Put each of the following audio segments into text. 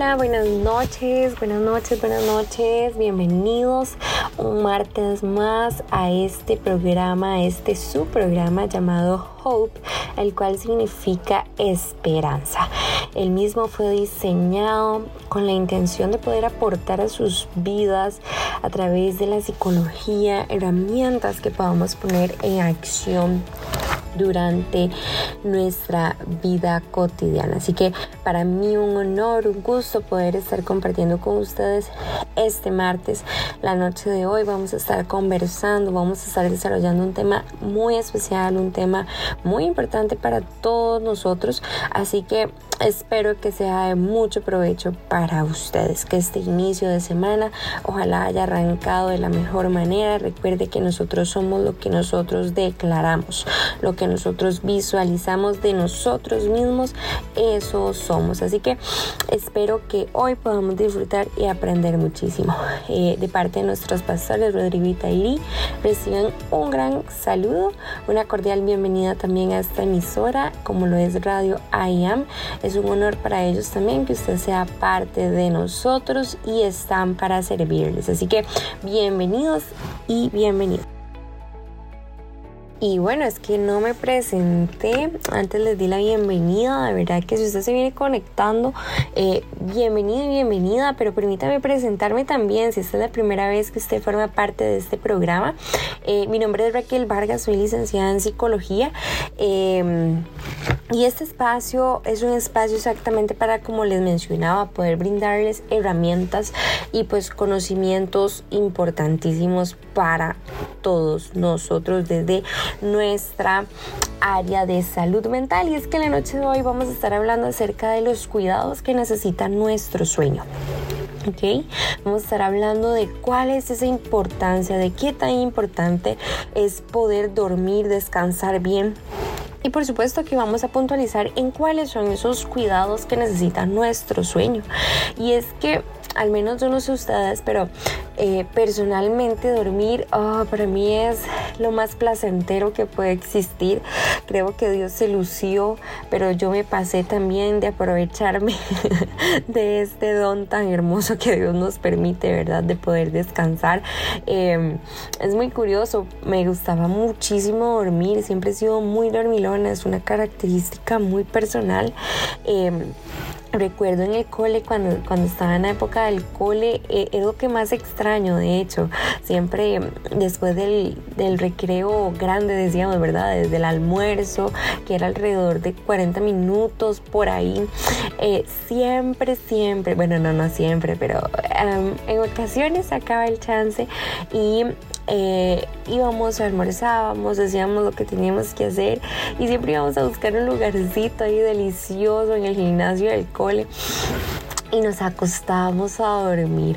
Hola, buenas noches, buenas noches, buenas noches. Bienvenidos un martes más a este programa, este su programa llamado Hope, el cual significa esperanza. El mismo fue diseñado con la intención de poder aportar a sus vidas a través de la psicología herramientas que podamos poner en acción durante nuestra vida cotidiana. Así que para mí un honor, un gusto poder estar compartiendo con ustedes este martes, la noche de hoy. Vamos a estar conversando, vamos a estar desarrollando un tema muy especial, un tema muy importante para todos nosotros. Así que espero que sea de mucho provecho para ustedes, que este inicio de semana ojalá haya arrancado de la mejor manera. Recuerde que nosotros somos lo que nosotros declaramos, lo que nosotros visualizamos de nosotros mismos, eso somos. Así que espero que hoy podamos disfrutar y aprender muchísimo. Eh, de parte de nuestros pastores Rodrigo y Lee, reciben un gran saludo, una cordial bienvenida también a esta emisora, como lo es Radio IAM. Es un honor para ellos también que usted sea parte de nosotros y están para servirles. Así que bienvenidos y bienvenidos. Y bueno, es que no me presenté, antes les di la bienvenida, de verdad que si usted se viene conectando, eh, bienvenido y bienvenida, pero permítame presentarme también, si esta es la primera vez que usted forma parte de este programa. Eh, mi nombre es Raquel Vargas, soy licenciada en psicología. Em, y este espacio es un espacio exactamente para, como les mencionaba, poder brindarles herramientas y pues conocimientos importantísimos para todos nosotros desde nuestra área de salud mental. Y es que en la noche de hoy vamos a estar hablando acerca de los cuidados que necesita nuestro sueño. ¿ok? Vamos a estar hablando de cuál es esa importancia, de qué tan importante es poder dormir, descansar bien. Y por supuesto que vamos a puntualizar en cuáles son esos cuidados que necesita nuestro sueño. Y es que al menos yo no sé pero eh, personalmente dormir oh, para mí es lo más placentero que puede existir. Creo que Dios se lució, pero yo me pasé también de aprovecharme de este don tan hermoso que Dios nos permite, ¿verdad? De poder descansar. Em, es muy curioso, me gustaba muchísimo dormir, siempre he sido muy dormilona, es una característica muy personal. Em, Recuerdo en el cole, cuando, cuando estaba en la época del cole, eh, es lo que más extraño, de hecho. Siempre después del, del, recreo grande, decíamos, ¿verdad? Desde el almuerzo, que era alrededor de 40 minutos por ahí. Eh, siempre, siempre, bueno, no, no siempre, pero en ocasiones sacaba el chance y eh, íbamos, almorzábamos, hacíamos lo que teníamos que hacer y siempre íbamos a buscar un lugarcito ahí delicioso en el gimnasio del cole y nos acostábamos a dormir,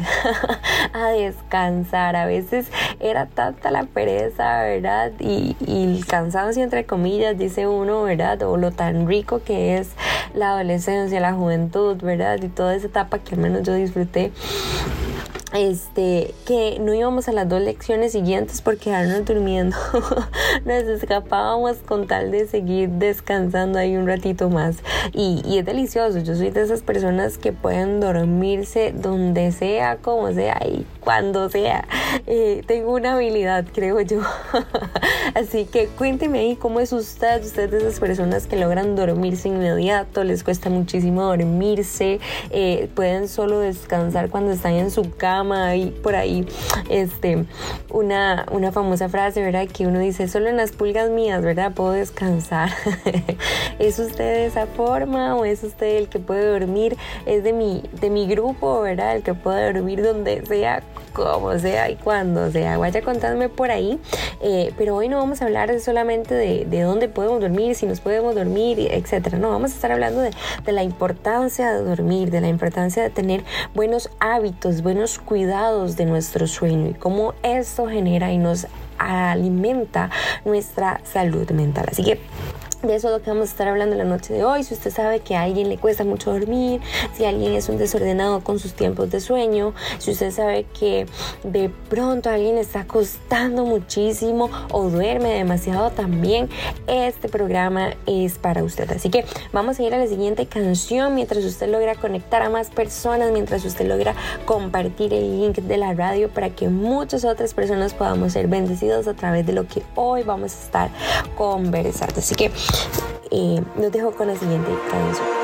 a descansar. A veces era tanta la pereza, ¿verdad? Y, y, el cansancio, entre comillas, dice uno, ¿verdad? O lo tan rico que es la adolescencia, la juventud, ¿verdad? Y toda esa etapa que al menos yo disfruté este, que no íbamos a las dos lecciones siguientes por quedarnos durmiendo. Nos escapábamos con tal de seguir descansando ahí un ratito más. Y, y, es delicioso. Yo soy de esas personas que pueden dormirse donde sea, como sea y cuando sea. Eh, tengo una habilidad, creo yo. Así que cuénteme ahí cómo es usted. Usted de esas personas que logran dormirse inmediato, les cuesta muchísimo dormirse, eh, pueden solo descansar cuando están en su cama por ahí este, una, una famosa frase, ¿verdad? Que uno dice, solo en las pulgas mías, ¿verdad? Puedo descansar. ¿Es usted de esa forma o es usted el que puede dormir? Es de mi, de mi grupo, ¿verdad? El que puede dormir donde sea, como sea y cuando sea. Vaya contándome por ahí. Eh, pero hoy no vamos a hablar solamente de, de, dónde podemos dormir, si nos podemos dormir, etcétera. No, vamos a estar hablando de, de la importancia de dormir, de la importancia de tener buenos hábitos, buenos cuidados de nuestro sueño y cómo esto genera y nos alimenta nuestra salud mental. Así que De eso es lo que vamos a estar hablando la noche de hoy. Si usted sabe que a alguien le cuesta mucho dormir, si alguien es un desordenado con sus tiempos de sueño, si usted sabe que de pronto alguien está costando muchísimo o duerme demasiado también, este programa es para usted. Así que vamos a ir a la siguiente canción mientras usted logra conectar a más personas, mientras usted logra compartir el link de la radio para que muchas otras personas podamos ser bendecidos a través de lo que hoy vamos a estar conversando. Así que eh, nos dejo con la siguiente canción.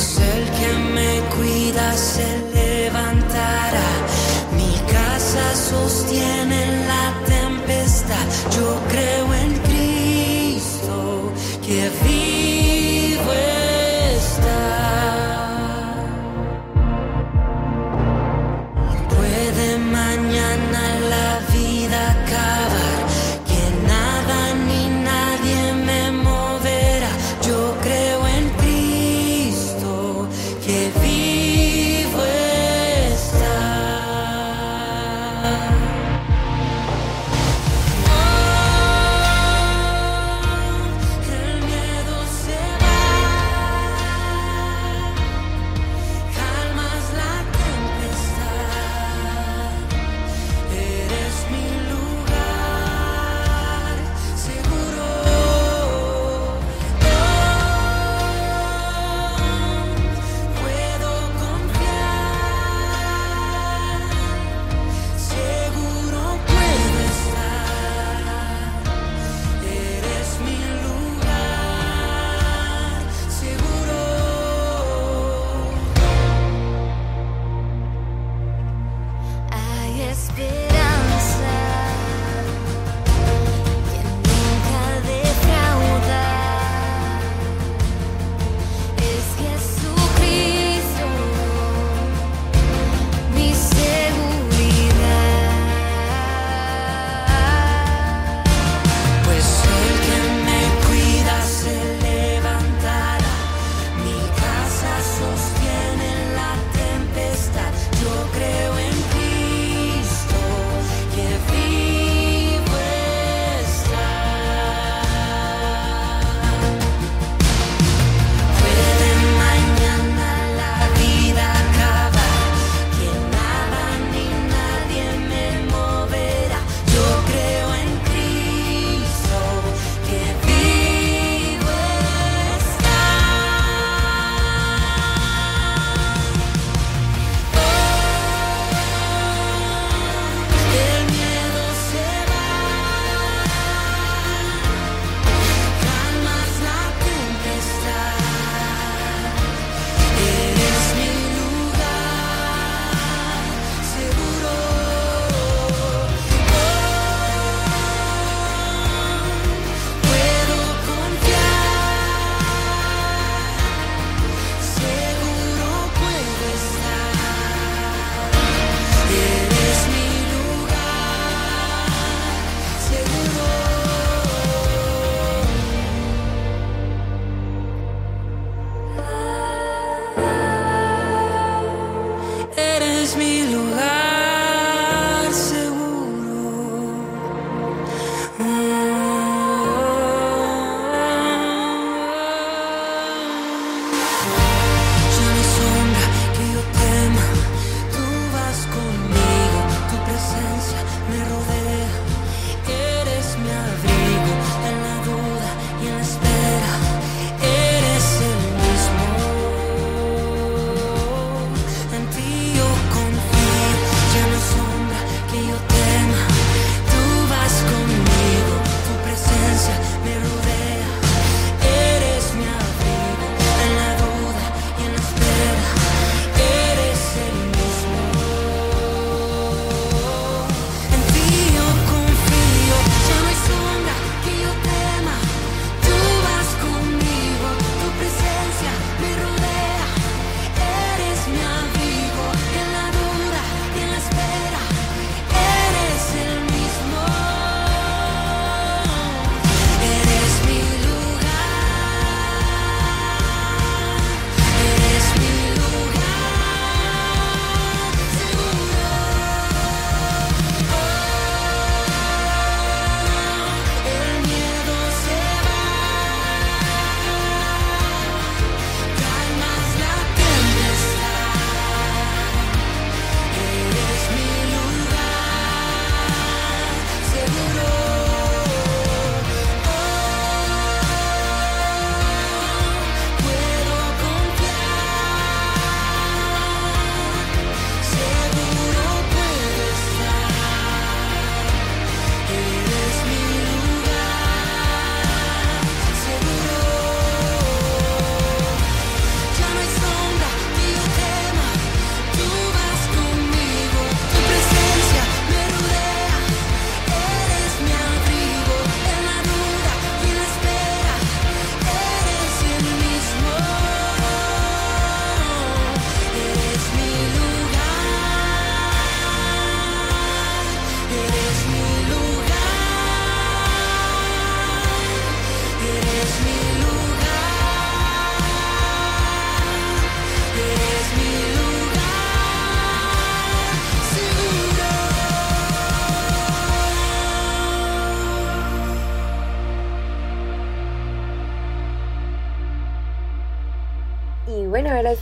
Que vivo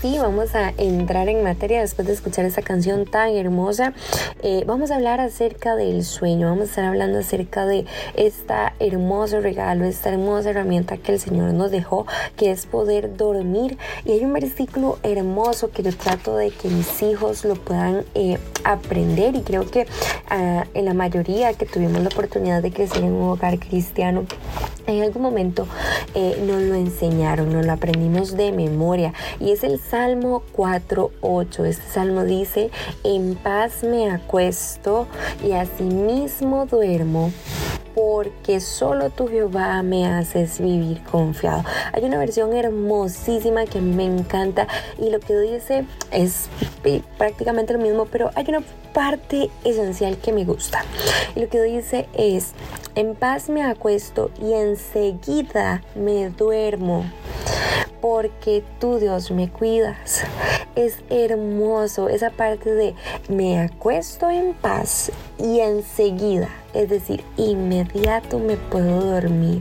sí, vamos a entrar en materia después de escuchar esa canción tan hermosa. Eh, vamos a hablar acerca del sueño, vamos a estar hablando acerca de este hermoso regalo, esta hermosa herramienta que el Señor nos dejó, que es poder dormir. Y hay un versículo hermoso que yo trato de que mis hijos lo puedan eh, aprender y creo que ah, en la mayoría que tuvimos la oportunidad de crecer en un hogar cristiano, en algún momento eh, nos lo enseñaron, nos lo aprendimos de memoria y es el Salmo 4.8. Este salmo dice, en paz me acuesto y asimismo duermo porque solo tu Jehová me haces vivir confiado. Hay una versión hermosísima que me encanta y lo que dice es eh, prácticamente lo mismo, pero hay una parte esencial que me gusta. Y lo que dice es, en paz me acuesto y enseguida me duermo porque tú Dios me cuidas. Es hermoso esa parte de me acuesto en paz y enseguida, es decir, inmediato me puedo dormir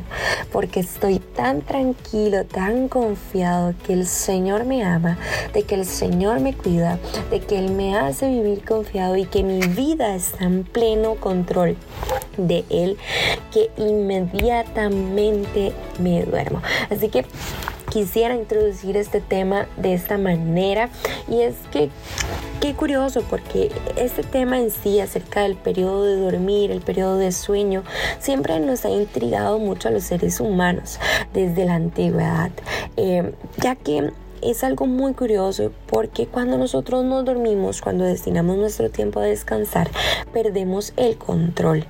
porque estoy tan tranquilo, tan confiado que el Señor me ama, de que el Señor me cuida, de que Él me hace vivir confiado y que mi vida está en pleno control de Él, que inmediatamente me duermo. Así que quisiera introducir este tema de esta manera. Y es que qué curioso porque este tema en sí acerca del periodo de dormir, el periodo de sueño, siempre nos ha intrigado mucho a los seres humanos desde la antigüedad, eh, ya que es algo muy curioso porque cuando nosotros nos dormimos, cuando destinamos nuestro tiempo a descansar, perdemos el control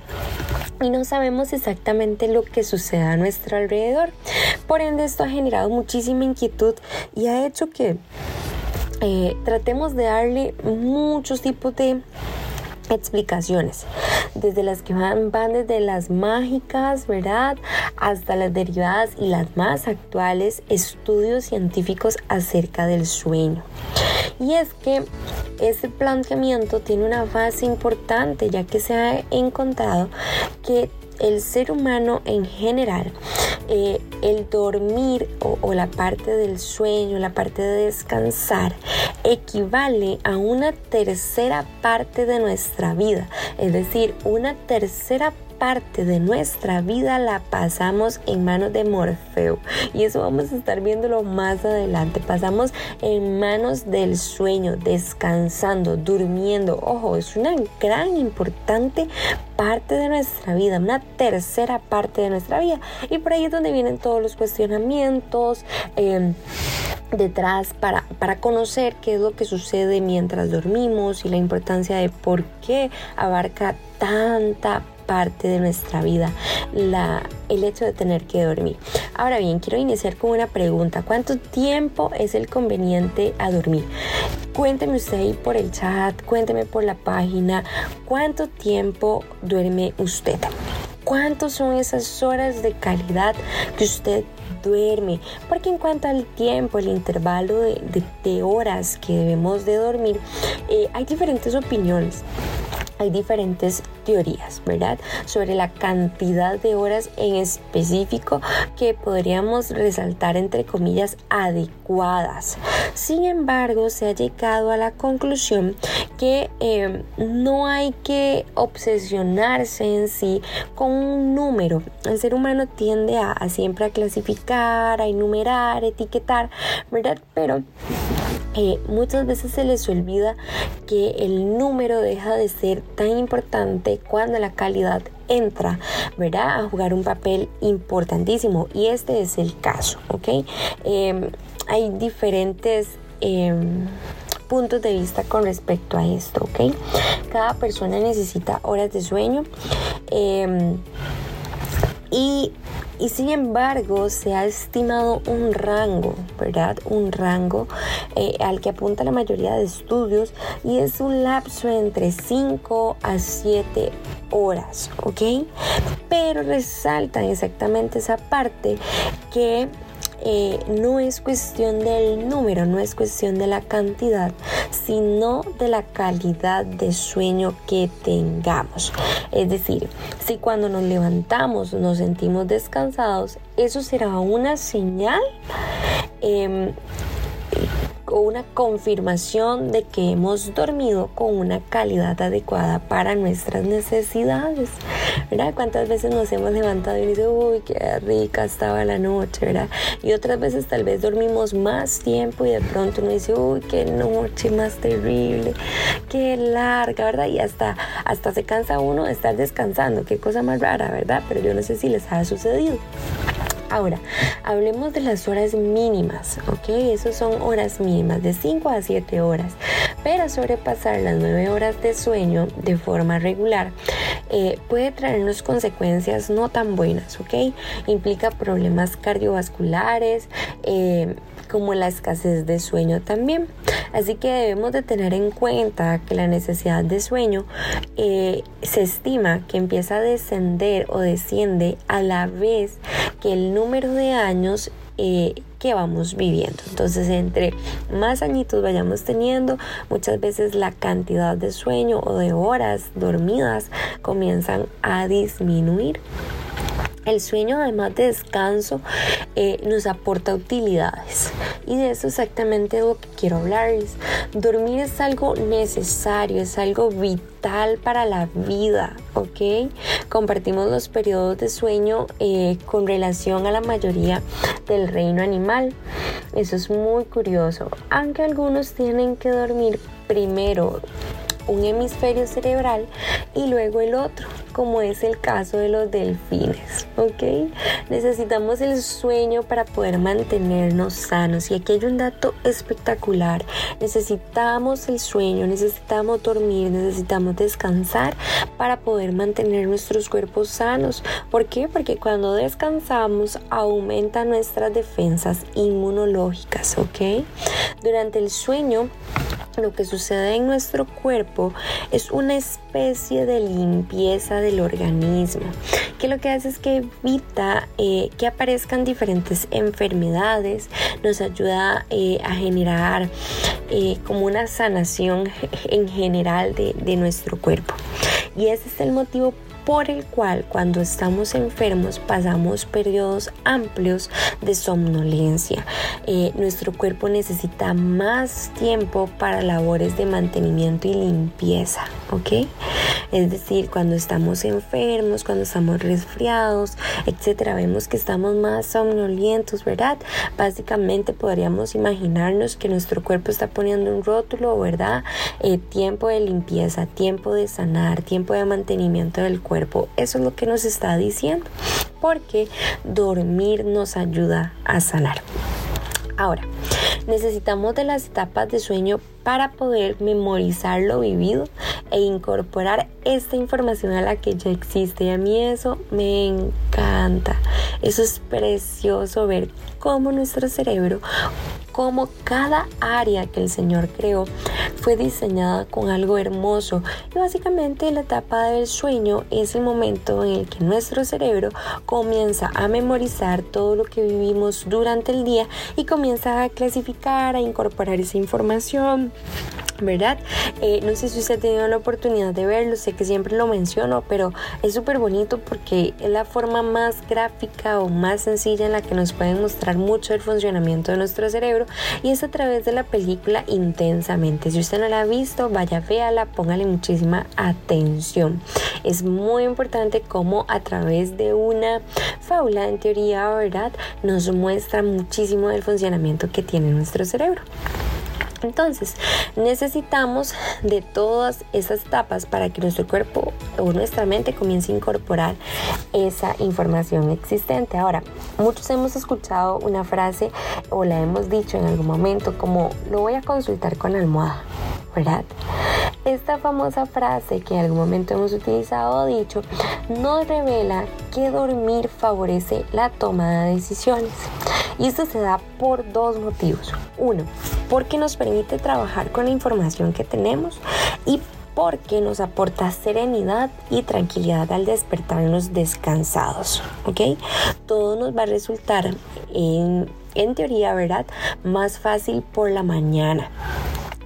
y no sabemos exactamente lo que sucede a nuestro alrededor. Por ende, esto ha generado muchísima inquietud y ha hecho que eh, tratemos de darle muchos tipos de explicaciones, desde las que van, van desde las mágicas, ¿verdad? Hasta las derivadas y las más actuales estudios científicos acerca del sueño. Y es que este planteamiento tiene una base importante ya que se ha encontrado que el ser humano en general, eh, el dormir o, o, la parte del sueño, la parte de descansar, equivale a una tercera parte de nuestra vida, es decir, una tercera parte parte de nuestra vida la pasamos en manos de Morfeo. Y eso vamos a estar viéndolo más adelante. Pasamos en manos del sueño, descansando, durmiendo. Ojo, es una gran importante parte de nuestra vida, una tercera parte de nuestra vida. Y por ahí es donde vienen todos los cuestionamientos. Em, detrás para, para conocer qué es lo que sucede mientras dormimos y la importancia de por qué abarca tanta parte de nuestra vida el hecho de tener que dormir. Ahora bien, quiero iniciar con una pregunta. ¿Cuánto tiempo es el conveniente a dormir? Cuénteme usted ahí por el chat, cuénteme por la página, ¿cuánto tiempo duerme usted? ¿Cuántas son esas horas de calidad que usted duerme? Porque en cuanto al tiempo, el intervalo de, horas que debemos de dormir, eh, hay diferentes opiniones hay diferentes teorías, ¿verdad? Sobre la cantidad de horas en específico que podríamos resaltar entre comillas adecuadas. Sin embargo, se ha llegado a la conclusión que eh, no hay que obsesionarse en sí con un número. El ser humano tiende a, a siempre a clasificar, a enumerar, etiquetar, ¿verdad? Pero eh, muchas veces se les olvida que el número deja de ser tan importante cuando la calidad entra, ¿verdad? A jugar un papel importantísimo y este es el caso, ¿ok? Em, hay diferentes... Em, puntos de vista con respecto a esto, ¿ok? Cada persona necesita horas de sueño em, y y sin embargo se ha estimado un rango, ¿verdad? Un rango eh, al que apunta la mayoría de estudios y es un lapso entre 5 a 7 horas, ¿ok? Pero resaltan exactamente esa parte que eh, no es cuestión del número, no es cuestión de la cantidad, sino de la calidad de sueño que tengamos. Es decir, si cuando nos levantamos nos sentimos descansados, eso será una señal em, o una confirmación de que hemos dormido con una calidad adecuada para nuestras necesidades, ¿verdad? ¿Cuántas veces nos hemos levantado y dice, uy, qué rica estaba la noche, ¿verdad? Y otras veces tal vez dormimos más tiempo y de pronto uno dice, uy, qué noche más terrible, qué larga, ¿verdad? Y hasta, hasta se cansa uno de estar descansando, qué cosa más rara, ¿verdad? Pero yo no sé si les ha sucedido. Ahora, hablemos de las horas mínimas, ¿ok? Esas son horas mínimas de 5 a 7 horas. Pero sobrepasar las 9 horas de sueño de forma regular eh, puede traernos consecuencias no tan buenas, ¿ok? Implica problemas cardiovasculares, eh, como la escasez de sueño también. Así que debemos de tener en cuenta que la necesidad de sueño eh, se estima que empieza a descender o desciende a la vez que el número de años eh, que vamos viviendo. Entonces, entre más añitos vayamos teniendo, muchas veces la cantidad de sueño o de horas dormidas comienzan a disminuir. El sueño, además de descanso, eh, nos aporta utilidades. Y de eso exactamente es lo que quiero hablarles. Dormir es algo necesario, es algo vital para la vida, ¿ok? Compartimos los periodos de sueño eh, con relación a la mayoría del reino animal. Eso es muy curioso. Aunque algunos tienen que dormir primero un hemisferio cerebral y luego el otro, como es el caso de los delfines, ¿ok? Necesitamos el sueño para poder mantenernos sanos y aquí hay un dato espectacular. Necesitamos el sueño, necesitamos dormir, necesitamos descansar para poder mantener nuestros cuerpos sanos. ¿Por qué? Porque cuando descansamos aumenta nuestras defensas inmunológicas, ¿ok? Durante el sueño lo que sucede en nuestro cuerpo es una especie de limpieza del organismo, que lo que hace es que evita eh, que aparezcan diferentes enfermedades, nos ayuda eh, a generar eh, como una sanación en general de, nuestro cuerpo. Y ese es el motivo por el cual cuando estamos enfermos pasamos periodos amplios de somnolencia. Nuestro cuerpo necesita más tiempo para labores de mantenimiento y limpieza, ¿ok? Es decir, cuando estamos enfermos, cuando estamos resfriados, etcétera, vemos que estamos más somnolientos, ¿verdad? Básicamente podríamos imaginarnos que nuestro cuerpo está poniendo un rótulo, ¿verdad? Eh, tiempo de limpieza, tiempo de sanar, tiempo de mantenimiento del cuerpo eso es lo que nos está diciendo, porque dormir nos ayuda a sanar. Ahora, necesitamos de las etapas de sueño para poder memorizar lo vivido e incorporar esta información a la que ya existe. Y a mí eso me encanta. Eso es precioso ver cómo nuestro cerebro cómo cada área que el Señor creó fue diseñada con algo hermoso. Y básicamente la etapa del sueño es el momento en el que nuestro cerebro comienza a memorizar todo lo que vivimos durante el día y comienza a clasificar, a incorporar esa información ¿verdad? Eh, no sé si usted ha tenido la oportunidad de verlo, sé que siempre lo menciono, pero es súper bonito porque es la forma más gráfica o más sencilla en la que nos pueden mostrar mucho el funcionamiento de nuestro cerebro y es a través de la película Intensamente. Si usted no la ha visto, vaya, véala, póngale muchísima atención. Es muy importante cómo a través de una fábula en teoría, ¿verdad? Nos muestra muchísimo del funcionamiento que tiene nuestro cerebro. Entonces, necesitamos de todas esas etapas para que nuestro cuerpo o nuestra mente comience a incorporar esa información existente. Ahora, muchos hemos escuchado una frase o la hemos dicho en algún momento como lo voy a consultar con almohada, ¿verdad? Esta famosa frase que en algún momento hemos utilizado o dicho nos revela que dormir favorece la toma de decisiones. Y esto se da por dos motivos. Uno, porque nos permite trabajar con la información que tenemos y porque nos aporta serenidad y tranquilidad al despertarnos descansados, ¿ok? Todo nos va a resultar en, en teoría, ¿verdad? Más fácil por la mañana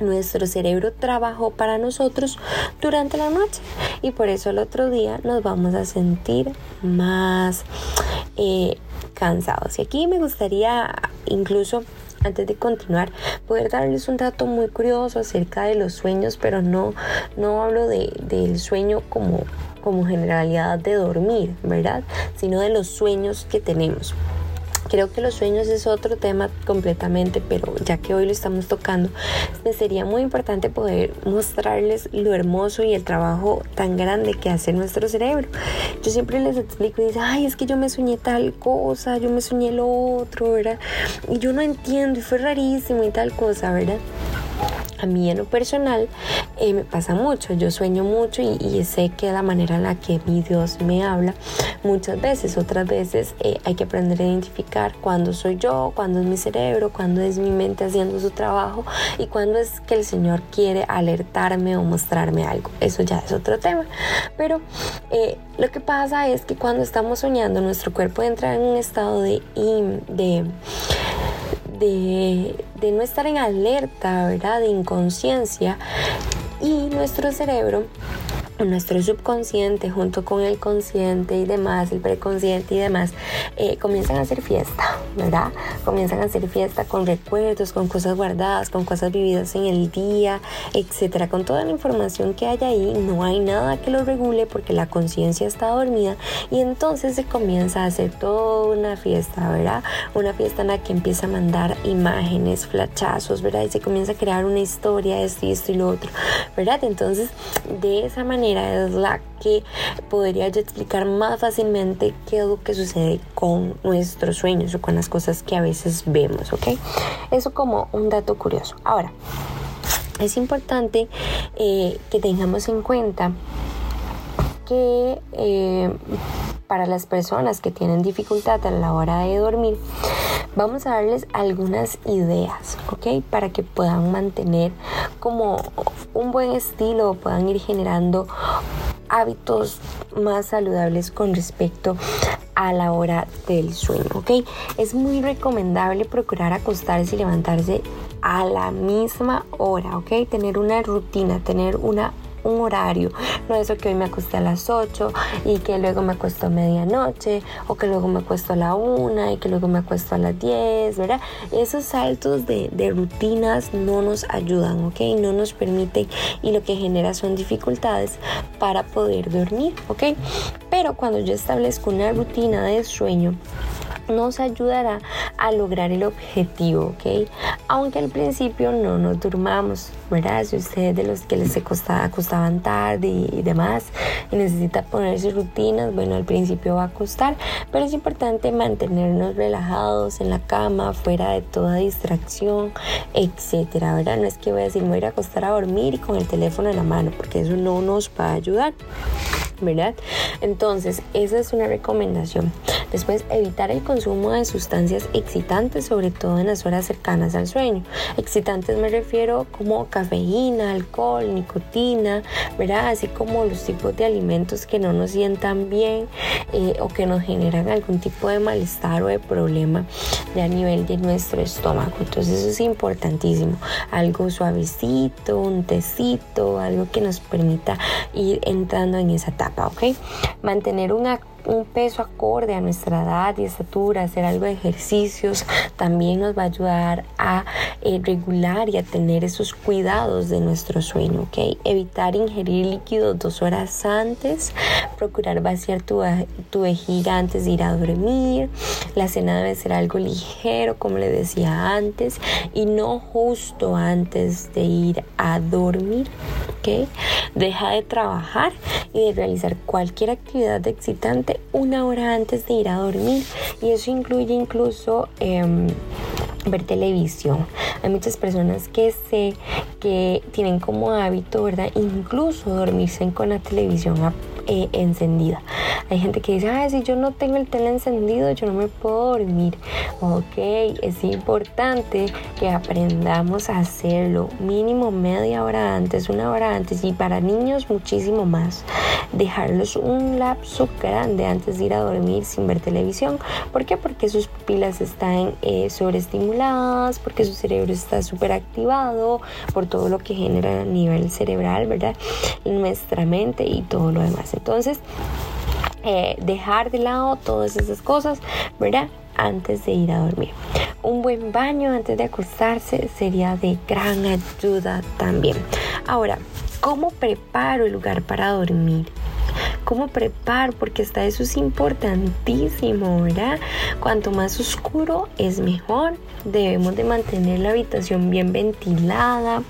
nuestro cerebro trabajó para nosotros durante la noche y por eso el otro día nos vamos a sentir más eh, cansados. Y aquí me gustaría incluso antes de continuar, poder darles un dato muy curioso acerca de los sueños, pero no, no hablo de, del sueño como, como generalidad de dormir, ¿verdad? Sino de los sueños que tenemos. Creo que los sueños es otro tema completamente, pero ya que hoy lo estamos tocando, me sería muy importante poder mostrarles lo hermoso y el trabajo tan grande que hace nuestro cerebro. Yo siempre les explico y dicen, ay, es que yo me soñé tal cosa, yo me soñé lo otro, ¿verdad? Y yo no entiendo y fue rarísimo y tal cosa, ¿verdad? A mí en lo personal eh, me pasa mucho, yo sueño mucho y, sé que la manera en la que mi Dios me habla muchas veces, otras veces eh, hay que aprender a identificar cuándo soy yo, cuándo es mi cerebro, cuándo es mi mente haciendo su trabajo y cuándo es que el Señor quiere alertarme o mostrarme algo. Eso ya es otro tema. Pero eh, lo que pasa es que cuando estamos soñando nuestro cuerpo entra en un estado de, de de, no estar en alerta, ¿verdad? De inconsciencia y nuestro cerebro nuestro subconsciente junto con el consciente y demás, el preconsciente y demás, eh, comienzan a hacer fiesta, ¿verdad? Comienzan a hacer fiesta con recuerdos, con cosas guardadas, con cosas vividas en el día, etcétera. Con toda la información que hay ahí, no hay nada que lo regule porque la conciencia está dormida y entonces se comienza a hacer toda una fiesta, ¿verdad? Una fiesta en la que empieza a mandar imágenes, flachazos, ¿verdad? Y se comienza a crear una historia, esto y esto y lo otro, ¿verdad? Entonces, de esa manera, es la que podría yo explicar más fácilmente qué es lo que sucede con nuestros sueños o con las cosas que a veces vemos, ¿ok? Eso como un dato curioso. Ahora, es importante eh, que tengamos en cuenta que eh, para las personas que tienen dificultad a la hora de dormir, vamos a darles algunas ideas, ¿ok? Para que puedan mantener como un buen estilo, puedan ir generando hábitos más saludables con respecto a la hora del sueño, ¿ok? Es muy recomendable procurar acostarse y levantarse a la misma hora, ¿ok? Tener una rutina, tener una un horario. No eso que hoy me acosté a las 8 y que luego me acuesto a medianoche o que luego me acuesto a la 1 y que luego me acuesto a las 10, ¿verdad? Esos saltos de, de rutinas no nos ayudan, ¿ok? No nos permiten y lo que genera son dificultades para poder dormir, ¿ok? Pero cuando yo establezco una rutina de sueño, nos ayudará a lograr el objetivo, ¿ok? Aunque al principio no nos durmamos, ¿verdad? Si ustedes de los que les acostaban tarde y, demás y necesita ponerse rutinas, bueno, al principio va a costar, pero es importante mantenernos relajados en la cama, fuera de toda distracción, etcétera, ¿verdad? No es que voy a decir, me voy a ir a acostar a dormir y con el teléfono en la mano, porque eso no nos va a ayudar. ¿Verdad? Entonces, esa es una recomendación. Después, evitar el consumo de sustancias excitantes, sobre todo en las horas cercanas al sueño. Excitantes me refiero como cafeína, alcohol, nicotina, ¿verdad? Así como los tipos de alimentos que no nos sientan bien eh, o que nos generan algún tipo de malestar o de problema a nivel de nuestro estómago. Entonces, eso es importantísimo. Algo suavecito, un tecito, algo que nos permita ir entrando en esa etapa. ¿Ok? Mantener una un peso acorde a nuestra edad y estatura, hacer algo de ejercicios, también nos va a ayudar a eh, regular y a tener esos cuidados de nuestro sueño, ¿ok? Evitar ingerir líquidos dos horas antes, procurar vaciar tu, tu vejiga antes de ir a dormir, la cena debe ser algo ligero, como le decía antes, y no justo antes de ir a dormir, ¿ok? Deja de trabajar y de realizar cualquier actividad excitante una hora antes de ir a dormir. Y eso incluye incluso em, ver televisión. Hay muchas personas que sé que tienen como hábito, ¿verdad? Incluso dormirse con la televisión eh, encendida. Hay gente que dice, ay, si yo no tengo el tele encendido, yo no me puedo dormir. Ok, es importante que aprendamos a hacerlo mínimo media hora antes, una hora antes y para niños muchísimo más. Dejarlos un lapso grande antes de ir a dormir sin ver televisión. ¿Por qué? Porque sus pupilas están eh, sobreestimuladas, porque su cerebro está súper activado por todo lo que genera a nivel cerebral, ¿verdad? Nuestra mente y todo lo demás. Entonces, eh, dejar de lado todas esas cosas, ¿verdad? Antes de ir a dormir. un buen baño antes de acostarse sería de gran ayuda también. Ahora, ¿cómo preparo el lugar para dormir? Cómo preparo, porque hasta eso es importantísimo, ¿verdad? Cuanto más oscuro es mejor. Debemos de mantener la habitación bien ventilada,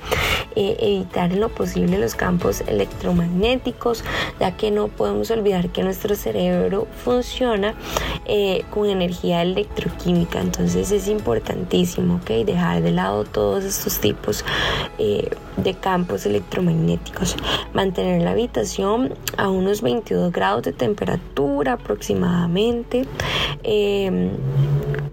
eh, evitar en lo posible los campos electromagnéticos, ya que no podemos olvidar que nuestro cerebro funciona eh, con energía electroquímica, entonces es importantísimo, ¿ok? Dejar de lado todos estos tipos eh, de campos electromagnéticos, mantener la habitación a unos 22 grados de temperatura aproximadamente. Em,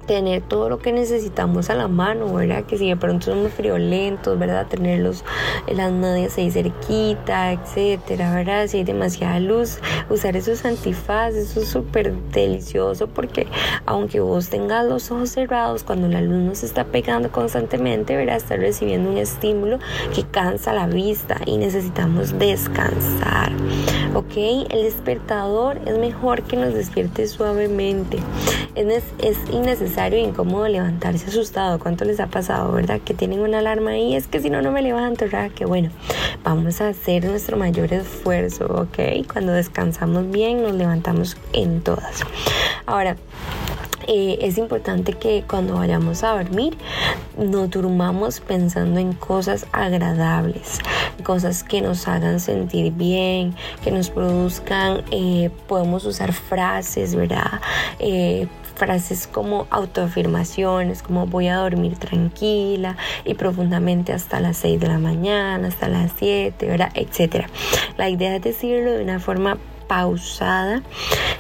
tener todo lo que necesitamos a la mano, ¿verdad? Que si de pronto somos friolentos, ¿verdad? Tener los, las medias ahí cerquita, etcétera, ¿verdad? Si hay demasiada luz, usar esos antifaces, eso es súper delicioso porque aunque vos tengas los ojos cerrados, cuando la luz nos está pegando constantemente, ¿verdad? Estar recibiendo un estímulo que cansa la vista y necesitamos descansar, ¿ok? El despertador es mejor que nos despierte suavemente. Es, es innecesario e incómodo levantarse asustado. ¿Cuánto les ha pasado, verdad? Que tienen una alarma ahí, es que si no, no me levanto, ¿verdad? Que bueno, vamos a hacer nuestro mayor esfuerzo, ¿ok? Cuando descansamos bien, nos levantamos en todas. Ahora, eh, es importante que cuando vayamos a dormir nos durmamos pensando en cosas agradables, cosas que nos hagan sentir bien, que nos produzcan, eh, podemos usar frases, ¿verdad? Eh, frases como autoafirmaciones, como voy a dormir tranquila y profundamente hasta las 6 de la mañana, hasta las 7, ¿verdad? Etcétera. La idea es decirlo de una forma pausada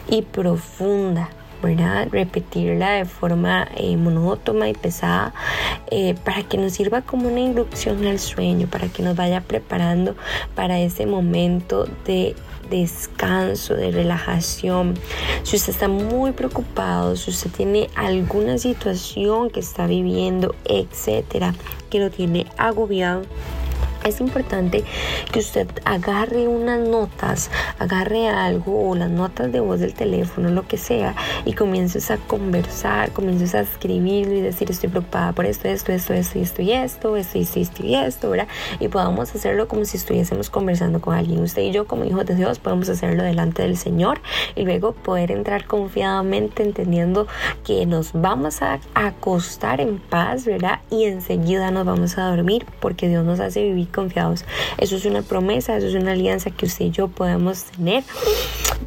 y profunda. ¿Verdad? Repetirla de forma eh, monótona y pesada eh, para que nos sirva como una inducción al sueño, para que nos vaya preparando para ese momento de descanso, de relajación. Si usted está muy preocupado, si usted tiene alguna situación que está viviendo, etcétera, que lo tiene agobiado, es importante que usted agarre unas notas, agarre algo o las notas de voz del teléfono, lo que sea, y comiences a conversar, comiences a escribirlo y decir estoy preocupada por esto, esto, esto, esto, esto y esto, esto y esto y esto, ¿verdad? Y podamos hacerlo como si estuviésemos conversando con alguien. Usted y yo como hijos de Dios podemos hacerlo delante del Señor y luego poder entrar confiadamente entendiendo que nos vamos a acostar en paz, ¿verdad? Y enseguida nos vamos a dormir porque Dios nos hace vivir confiados. Eso es una promesa, eso es una alianza que usted y yo podemos tener,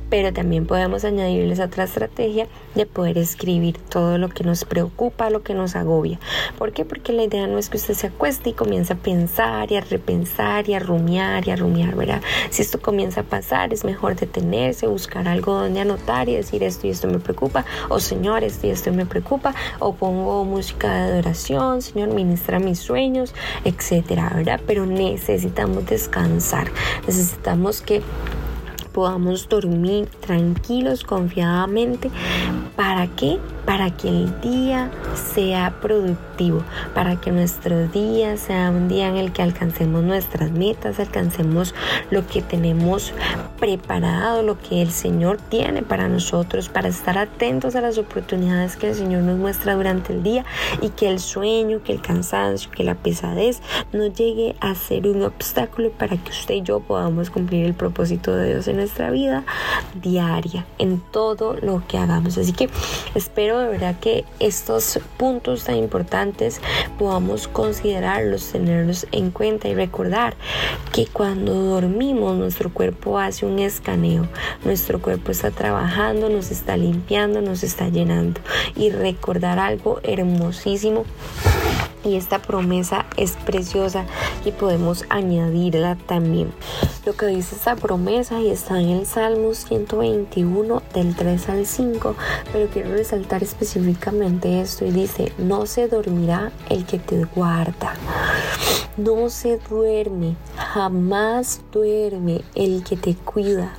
pero también podemos añadirles otra estrategia de poder escribir todo lo que nos preocupa, lo que nos agobia. ¿Por qué? Porque la idea no es que usted se acueste y comience a pensar y a repensar y a rumiar y a rumiar, ¿verdad? Si esto comienza a pasar, es mejor detenerse, buscar algo donde anotar y decir esto y esto me preocupa, o Señor, esto y esto me preocupa, o pongo música de adoración, Señor, ministra mis sueños, etcétera, ¿verdad? Pero necesitamos descansar, necesitamos que podamos dormir tranquilos, confiadamente. ¿Para qué? Para que el día sea productivo, para que nuestro día sea un día en el que alcancemos nuestras metas, alcancemos lo que tenemos preparado, lo que el Señor tiene para nosotros, para estar atentos a las oportunidades que el Señor nos muestra durante el día y que el sueño, que el cansancio, que la pesadez no llegue a ser un obstáculo para que usted y yo podamos cumplir el propósito de Dios en nuestra vida diaria, en todo lo que hagamos. Así que espero de verdad que estos puntos tan importantes podamos considerarlos, tenerlos en cuenta y recordar que cuando dormimos nuestro cuerpo hace un escaneo, nuestro cuerpo está trabajando, nos está limpiando, nos está llenando. Y recordar algo hermosísimo y esta promesa es preciosa y podemos añadirla también. Lo que dice esta promesa y está en el Salmo 121 del 3 al 5, pero quiero resaltar específicamente esto y dice, no se dormirá el que te guarda. No se duerme, jamás duerme el que te cuida.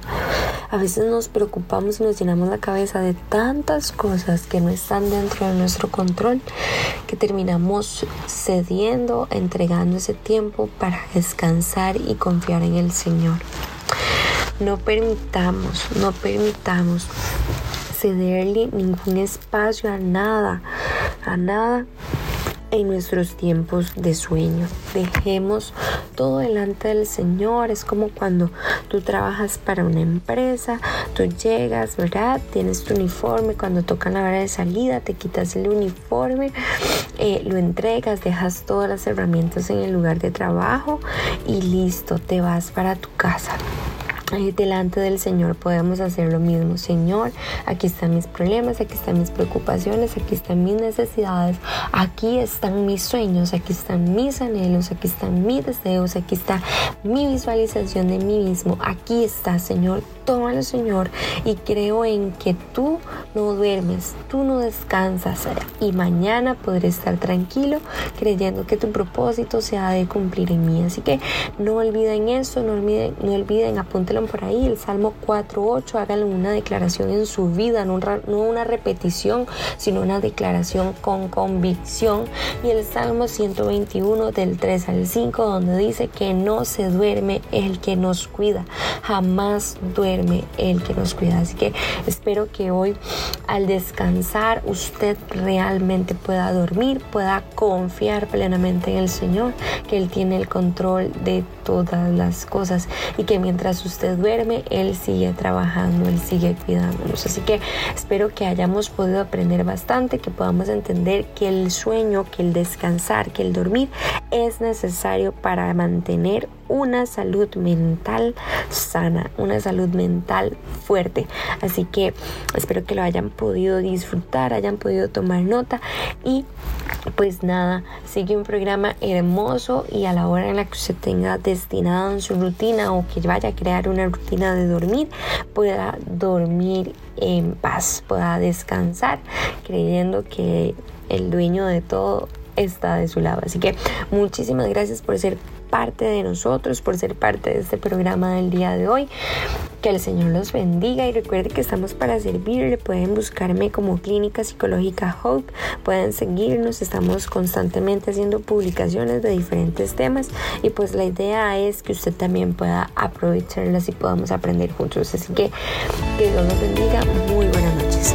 A veces nos preocupamos y nos llenamos la cabeza de tantas cosas que no están dentro de nuestro control que terminamos cediendo, entregando ese tiempo para descansar y confiar en el Señor. No permitamos, no permitamos cederle ningún espacio a nada, a nada en nuestros tiempos de sueño. Dejemos todo delante del Señor. Es como cuando tú trabajas para una empresa, tú llegas, ¿verdad? Tienes tu uniforme, cuando toca la hora de salida, te quitas el uniforme, eh, lo entregas, dejas todas las herramientas en el lugar de trabajo y listo, te vas para tu casa delante del Señor podemos hacer lo mismo. Señor, aquí están mis problemas, aquí están mis preocupaciones, aquí están mis necesidades, aquí están mis sueños, aquí están mis anhelos, aquí están mis deseos, aquí está mi visualización de mí mismo. Aquí está, Señor, tómalo, Señor, y creo en que tú no duermes, tú no descansas y mañana podré estar tranquilo creyendo que tu propósito se ha de cumplir en mí. Así que no olviden eso, no olviden, no olviden, apúntelo por ahí, el Salmo 4.8, háganlo una declaración en su vida, no, no una repetición, sino una declaración con convicción. Y el Salmo 121 del 3 al 5, donde dice que no se duerme el que nos cuida, jamás duerme el que nos cuida. Así que espero que hoy al descansar usted realmente pueda dormir, pueda confiar plenamente en el Señor, que Él tiene el control de todas las cosas y que mientras usted duerme, Él sigue trabajando, Él sigue cuidándonos. Así que espero que hayamos podido aprender bastante, que podamos entender que el sueño, que el descansar, que el dormir es necesario para mantener una salud mental sana, una salud mental fuerte. Así que espero que lo hayan podido disfrutar, hayan podido tomar nota y pues nada, sigue un programa hermoso y a la hora en la que usted tenga destinado en su rutina o que vaya a crear una rutina de dormir, pueda dormir en paz, pueda descansar creyendo que el dueño de todo está de su lado. Así que muchísimas gracias por ser parte de nosotros, por ser parte de este programa del día de hoy. Que el Señor los bendiga y recuerde que estamos para servirle. Pueden buscarme como Clínica Psicológica Hope. Pueden seguirnos. Estamos constantemente haciendo publicaciones de diferentes temas y pues la idea es que usted también pueda aprovecharlas y podamos aprender juntos. Así que que Dios los bendiga. Muy buenas noches.